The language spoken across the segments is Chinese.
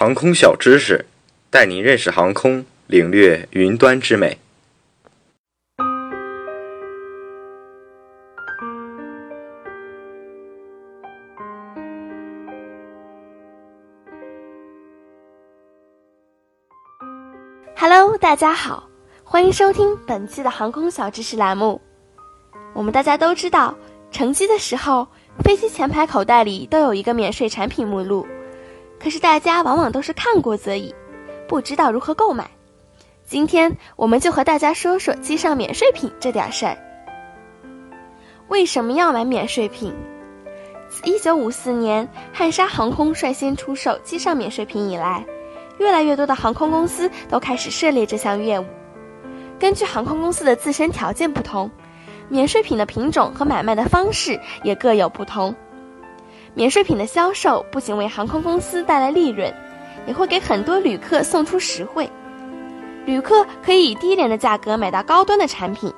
航空小知识，带您认识航空，领略云端之美。Hello，大家好，欢迎收听本期的航空小知识栏目。我们大家都知道，乘机的时候，飞机前排口袋里都有一个免税产品目录。可是大家往往都是看过则已，不知道如何购买。今天我们就和大家说说机上免税品这点事儿。为什么要买免税品？自1954年汉莎航空率先出售机上免税品以来，越来越多的航空公司都开始涉猎这项业务。根据航空公司的自身条件不同，免税品的品种和买卖的方式也各有不同。免税品的销售不仅为航空公司带来利润，也会给很多旅客送出实惠。旅客可以以低廉的价格买到高端的产品，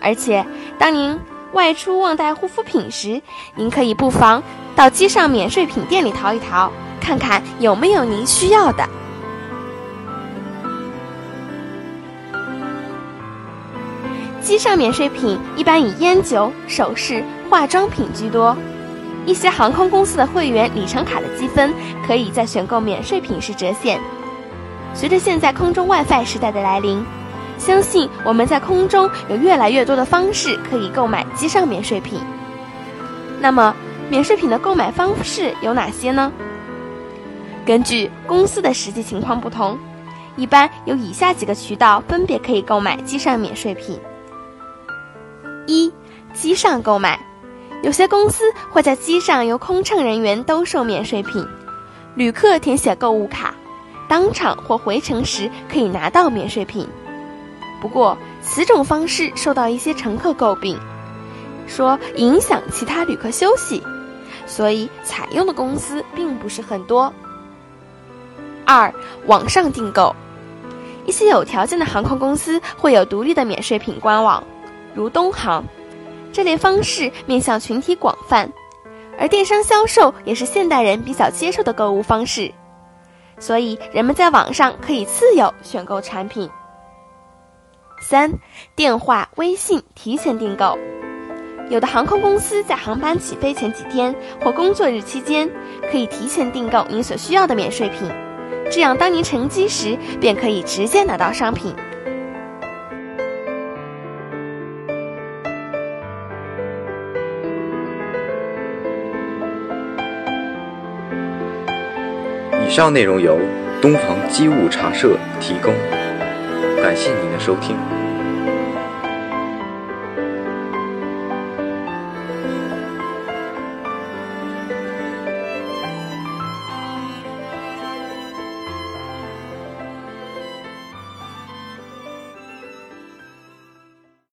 而且当您外出忘带护肤品时，您可以不妨到机上免税品店里淘一淘，看看有没有您需要的。机上免税品一般以烟酒、首饰、化妆品居多。一些航空公司的会员里程卡的积分可以在选购免税品时折现。随着现在空中 WiFi 时代的来临，相信我们在空中有越来越多的方式可以购买机上免税品。那么，免税品的购买方式有哪些呢？根据公司的实际情况不同，一般有以下几个渠道分别可以购买机上免税品：一、机上购买。有些公司会在机上由空乘人员兜售免税品，旅客填写购物卡，当场或回程时可以拿到免税品。不过，此种方式受到一些乘客诟病，说影响其他旅客休息，所以采用的公司并不是很多。二、网上订购，一些有条件的航空公司会有独立的免税品官网，如东航。这类方式面向群体广泛，而电商销售也是现代人比较接受的购物方式，所以人们在网上可以自由选购产品。三、电话、微信提前订购，有的航空公司在航班起飞前几天或工作日期间，可以提前订购您所需要的免税品，这样当您乘机时便可以直接拿到商品。以上内容由东房机务茶社提供，感谢您的收听。